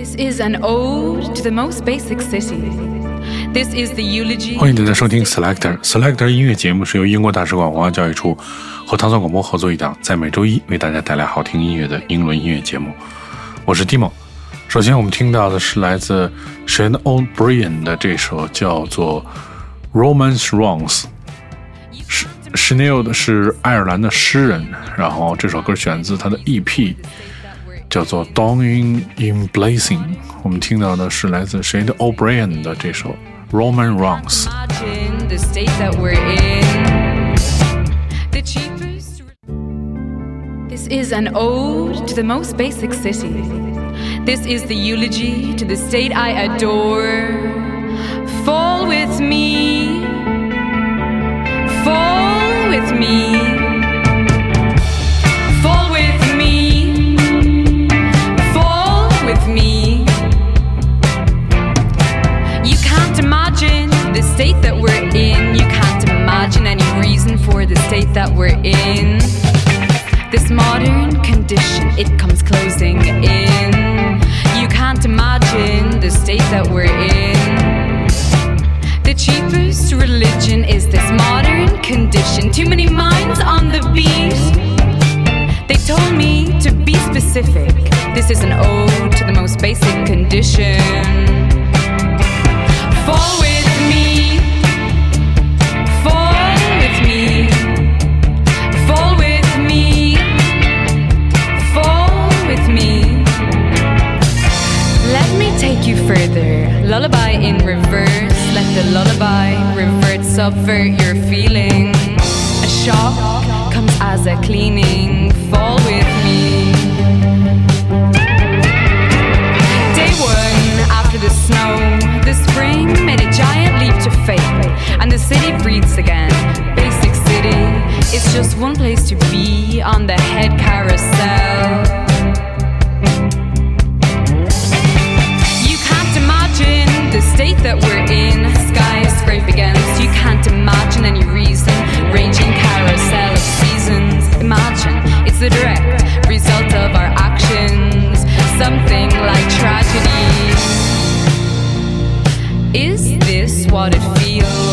This is an ode to the most basic city. This is the eulogy. 欢迎大家收听 Selector Selector 音乐节目，是由英国大使馆文化教育处和唐宋广播合作一档，在每周一为大家带来好听音乐的英伦音乐节目。我是 Timo。首先，我们听到的是来自 Shane O'Brien 的这首叫做《Romance Runs》。是 s h a n e l 的是爱尔兰的诗人，然后这首歌选自他的 EP，叫做《Dawning in Blazing》。我们听到的是来自 Shane O'Brien 的这首《Romance Runs》。 Imagine the state that we're in. The cheapest. This is an ode to the most basic city. This is the eulogy to the state I adore. Fall with me. Lullaby in reverse. Let the lullaby revert, subvert your feeling. A shock comes as a cleaning. Fall with me. Day one after the snow, the spring made a giant leap to faith, and the city breathes again. Basic city, it's just one place to be on the head carousel. The state that we're in. Skies scrape against. You can't imagine any reason. Ranging carousel of seasons. Imagine it's the direct result of our actions. Something like tragedy. Is this what it feels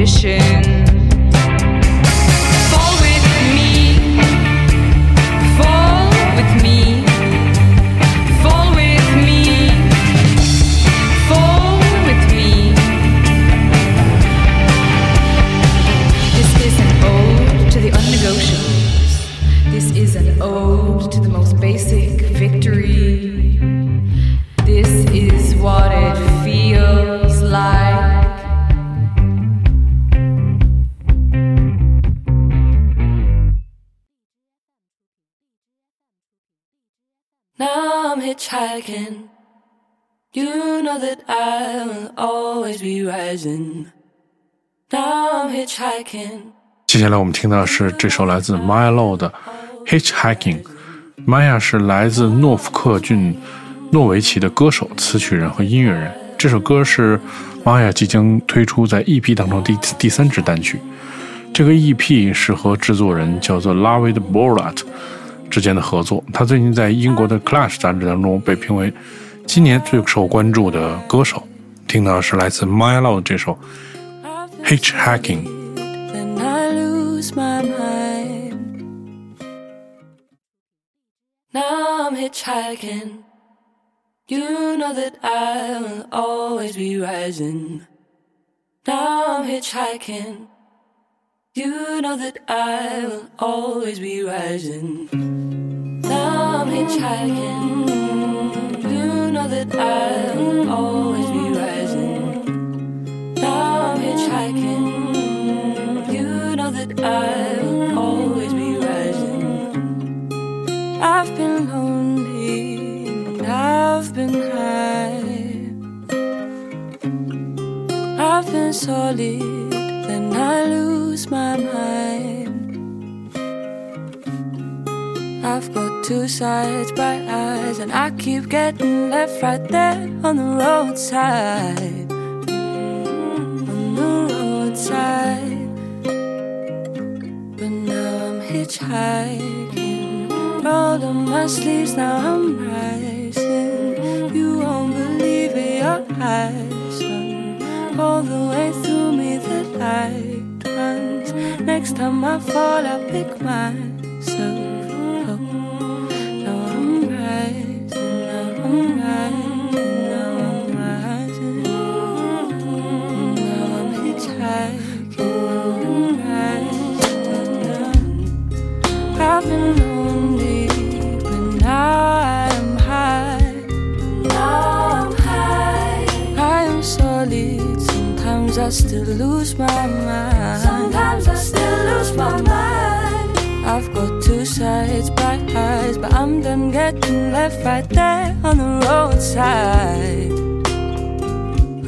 condition. Now I'm hitchhiking. You know that I will always be rising. Now I'm hitchhiking. 接下来我们听到的是这首来自 Maya Low 的《Hitchhiking》。Maya 是来自诺福克郡诺维奇的歌手、词曲人和音乐人。这首歌是 Maya 即将推出在 EP 当中第第三支单曲。这个 EP 是和制作人叫做 Lavid Borat 之间的合作。他最近在英国的 Clash 杂志当中被评为今年最受关注的歌手。听到的是来自 Maya Low 这首《Hitchhiking》。 Then I lose my mind. Now I'm hitchhiking. You know that I will always be rising. Now I'm hitchhiking. You know that I will always be rising. Now I'm hitchhiking. You know that I will always be rising. Now I'm hitchhiking. You know that I will always be rising. I've been lonely and I've been high. I've been solid, two sides, bright eyes, and I keep getting left right there on the roadside. On the roadside. But now I'm hitchhiking. Rolled up my sleeves, now I'm rising. You won't believe it, your eyes run all the way through me. The light runs. Next time I fall, I pick myself I still lose my mind. Sometimes I still lose my mind. I've got two sides, bright eyes, but I'm done getting left right there on the roadside.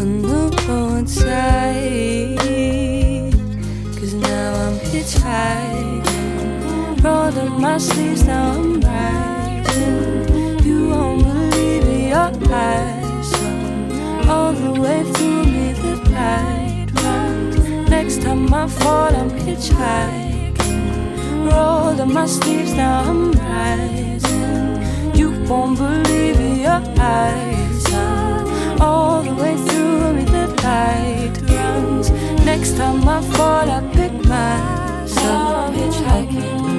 On the roadside. Cause now I'm hitchhiking. Rolled up my sleeves, now I'm rising. You won't believe it, your eyes I fall, I'm hitchhiking. Rolled up my sleeves, now I'm rising. You won't believe your eyes run all the way through me. The light runs. Next time I fall, I pick myself hitchhiking.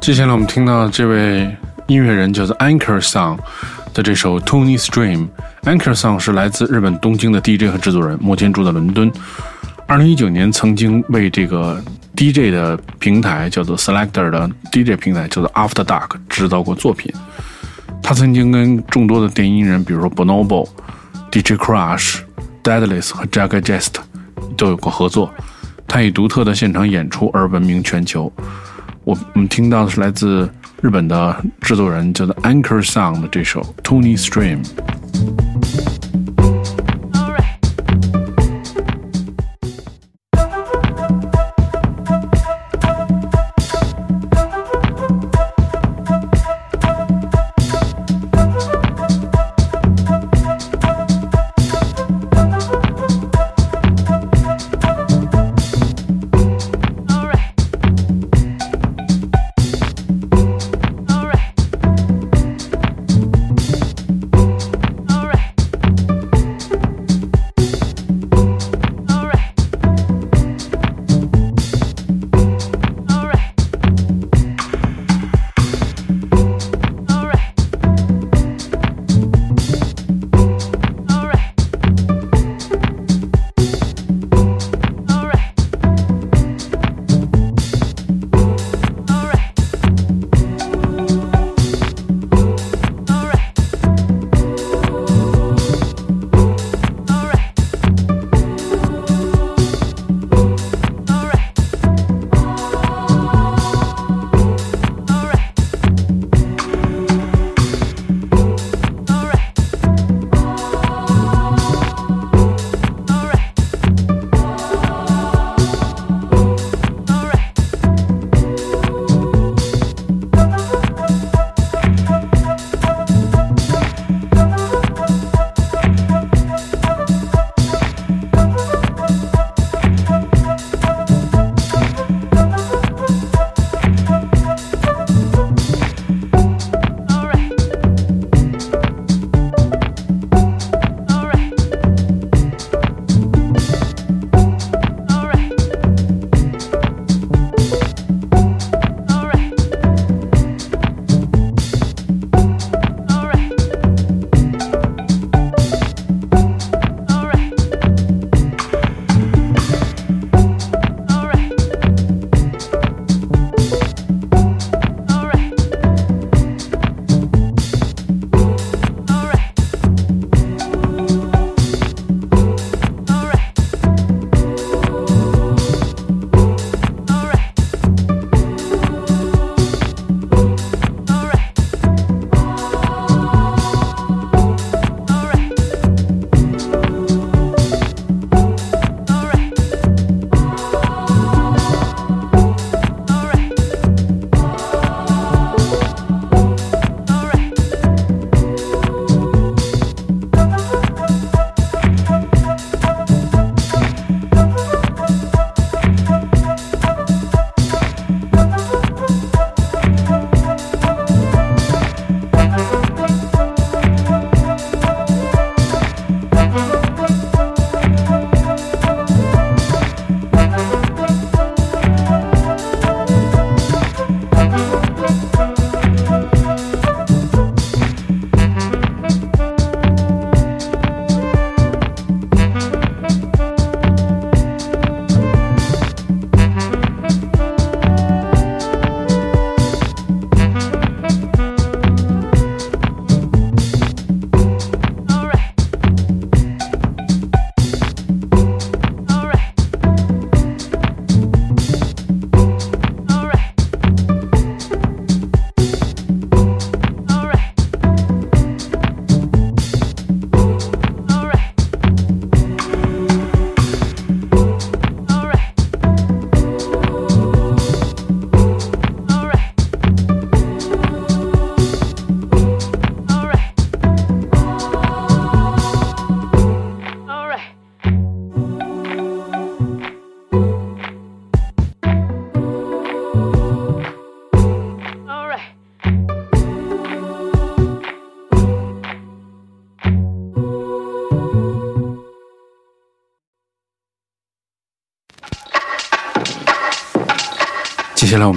接下来我们听到这位音乐人叫做 Anchor Song 的这首 Tony Stream。Anchor Song 是来自日本东京的 DJ 和制作人，目前住在伦敦。二零一九年曾经为这个 DJ 的平台叫做 Selector 的 DJ 平台叫做 After Dark 制造过作品。他曾经跟众多的电音人，比如说 Bonobo、DJ Crush、Deadless 和 Jaga Jest 都有过合作。他以独特的现场演出而闻名全球。我我们听到的是来自日本的制作人叫做 Anchor Sound 的这首 Tony Stream。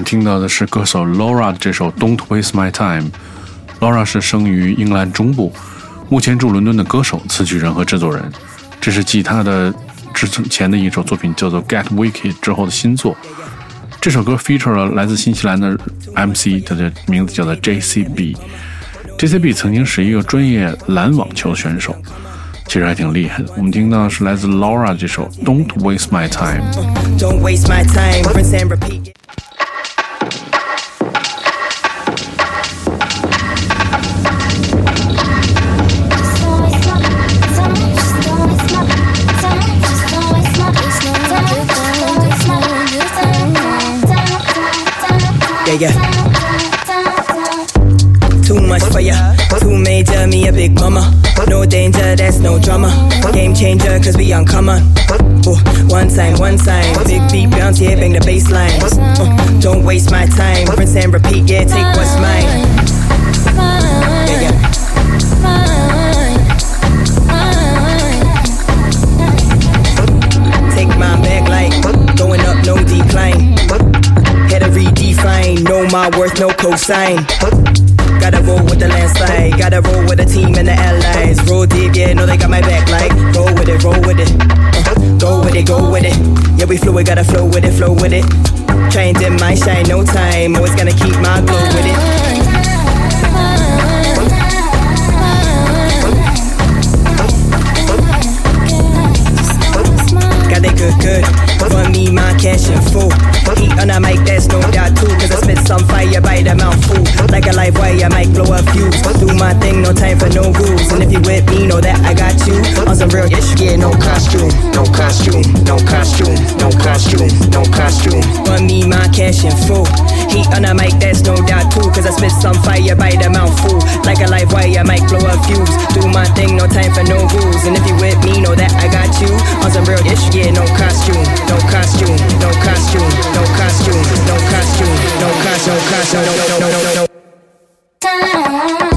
听到的是歌手 Laura 的这首《Don't Waste My Time》。Laura 是生于英格兰中部，目前住伦敦的歌手、词曲人和制作人。这是继他的之前的一首作品叫做《Get Wicked》之后的新作。这首歌 feature 了来自新西兰的 MC，他的名字叫做 JCB。JCB 曾经是一个专业篮网球选手，其实还挺厉害的。我们听到的是来自 Laura 这首《Don't Waste My Time》。Major, me a big mama. No danger, that's no drama. Game changer, cause we uncommon. Ooh, one time, one time. Big beat bounce, yeah, bang the bass line. Uh, don't waste my time, rinse and repeat, yeah, take what's mine. Take my back like going up, no decline. Had to redefine, know my worth, no cosign. Gotta roll with the landslide, gotta roll with the team and the allies. Roll deep, yeah, know they got my back like. roll with it, roll with it. Uh, go with it, go with it. Yeah, we fluid, gotta flow with it, flow with it. Try and dim my shine, no time. Always gonna keep my glow with it. Good, good. Run me my cash in full. Heat on a mic, that's no doubt too. Cause I spit some fire by the mouthful. Like a live wire, might blow a fuse. Do my thing, no time for no rules. And if you with me, know that I got you. On some real ish, yeah, no costume. No costume, no costume, no costume, no costume. Run me my cash in full. Heat on a mic, that's no doubt too. Cause I spit some fire by the mouthful. Like a live wire, might blow a fuse. Do my thing, no time for no rules. And if you with me, know that I got you. On some real ish, yeah, no costume, no costume, no costume, no costume, no costume, no costume, no costume, no, no, no, no, no. Got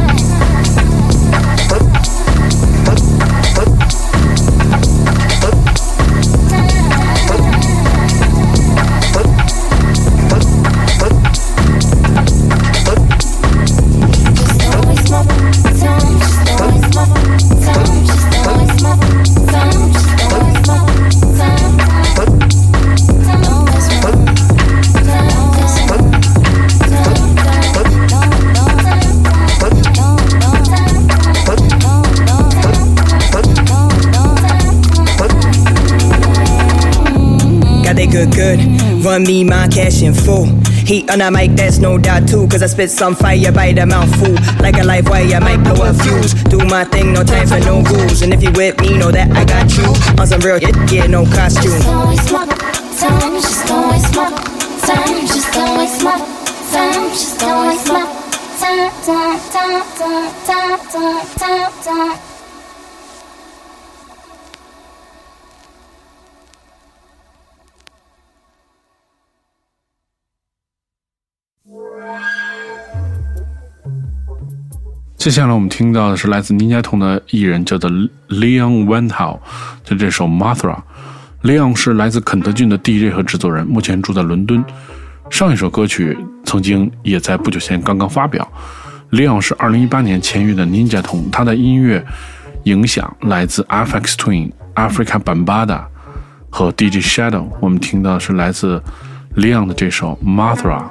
Run me my cash in full. Heat on a mic, that's no doubt too. Cause I spit some fire by the mouthful. Like a live wire, might blow a fuse. Do my thing, no time for no rules. And if you with me, know that I got you. On some real shit, yeah, no costume. Don't waste my time, just don't waste my time, just don't waste my time, just don't waste my time, time, time, time, time, time, time, time. 接下来我们听到的是来自尼加童的艺人，叫做 Leon Wendell 的这首 Mathra。Leon 是来自肯德郡的 DJ 和制作人，目前住在伦敦。上一首歌曲曾经也在不久前刚刚发表。Leon 是2018年签约的 Ninja 童，他的音乐影响来自 FX Twin、Africa b a m b a d a 和 DJ Shadow。我们听到的是来自 Leon 的这首 Mothra。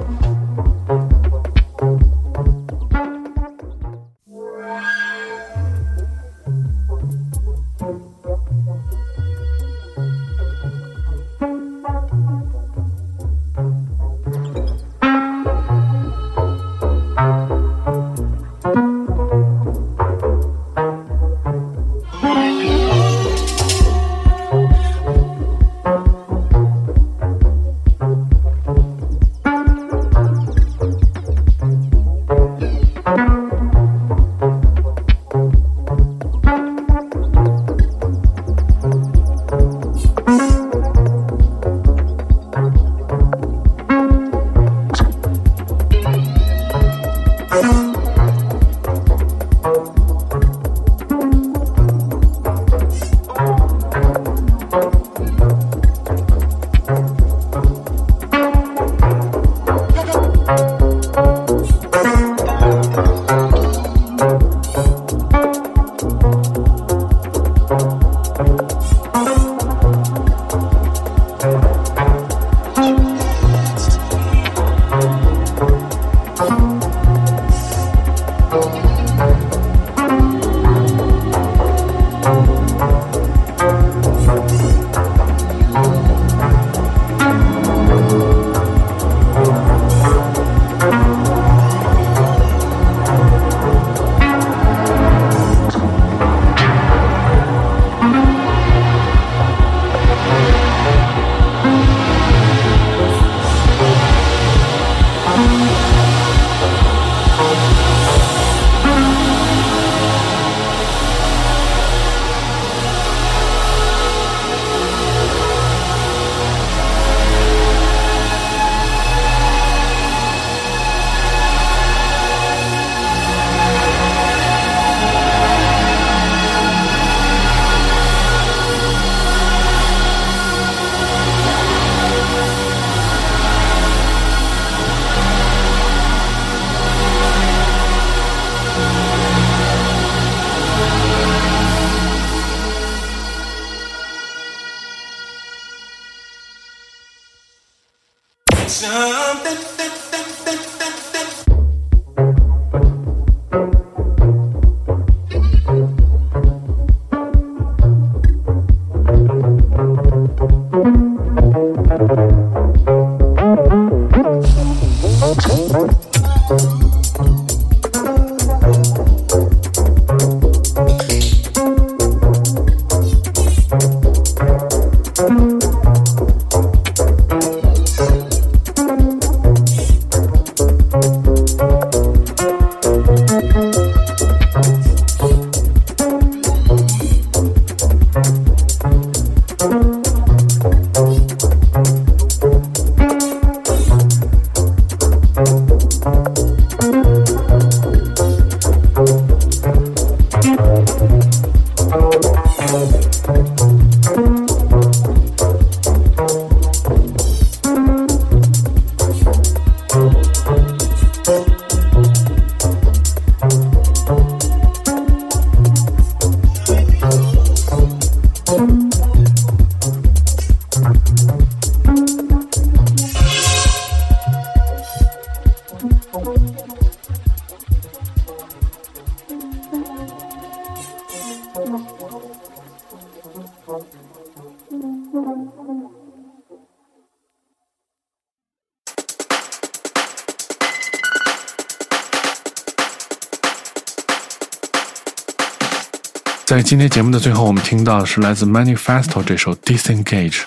在今天节目的最后，我们听到的是来自 Manifesto 这首 Disengage。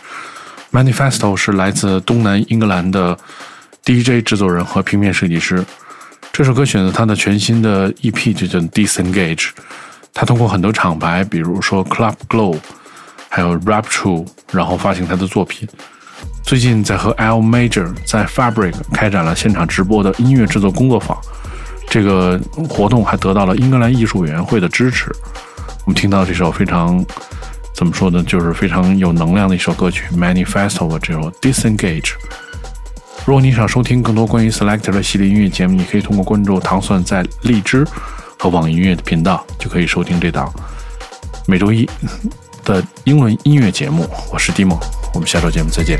Manifesto 是来自东南英格兰的 DJ 制作人和平面设计师。这首歌选择他的全新的 EP 就叫 Disengage。他通过很多厂牌，比如说 Club Glow，还有 Rapture，然后发行他的作品。最近在和 L Major 在 Fabric 开展了现场直播的音乐制作工作坊。这个活动还得到了英格兰艺术委员会的支持。我们听到这首非常怎么说呢，就是非常有能量的一首歌曲《Manifesto》这首《Disengage》。如果你想收听更多关于 Selector 的系列音乐节目，你可以通过关注糖蒜在荔枝和网易音乐的频道，就可以收听这档每周一的英文音乐节目。我是 Dimo，我们下周节目再见。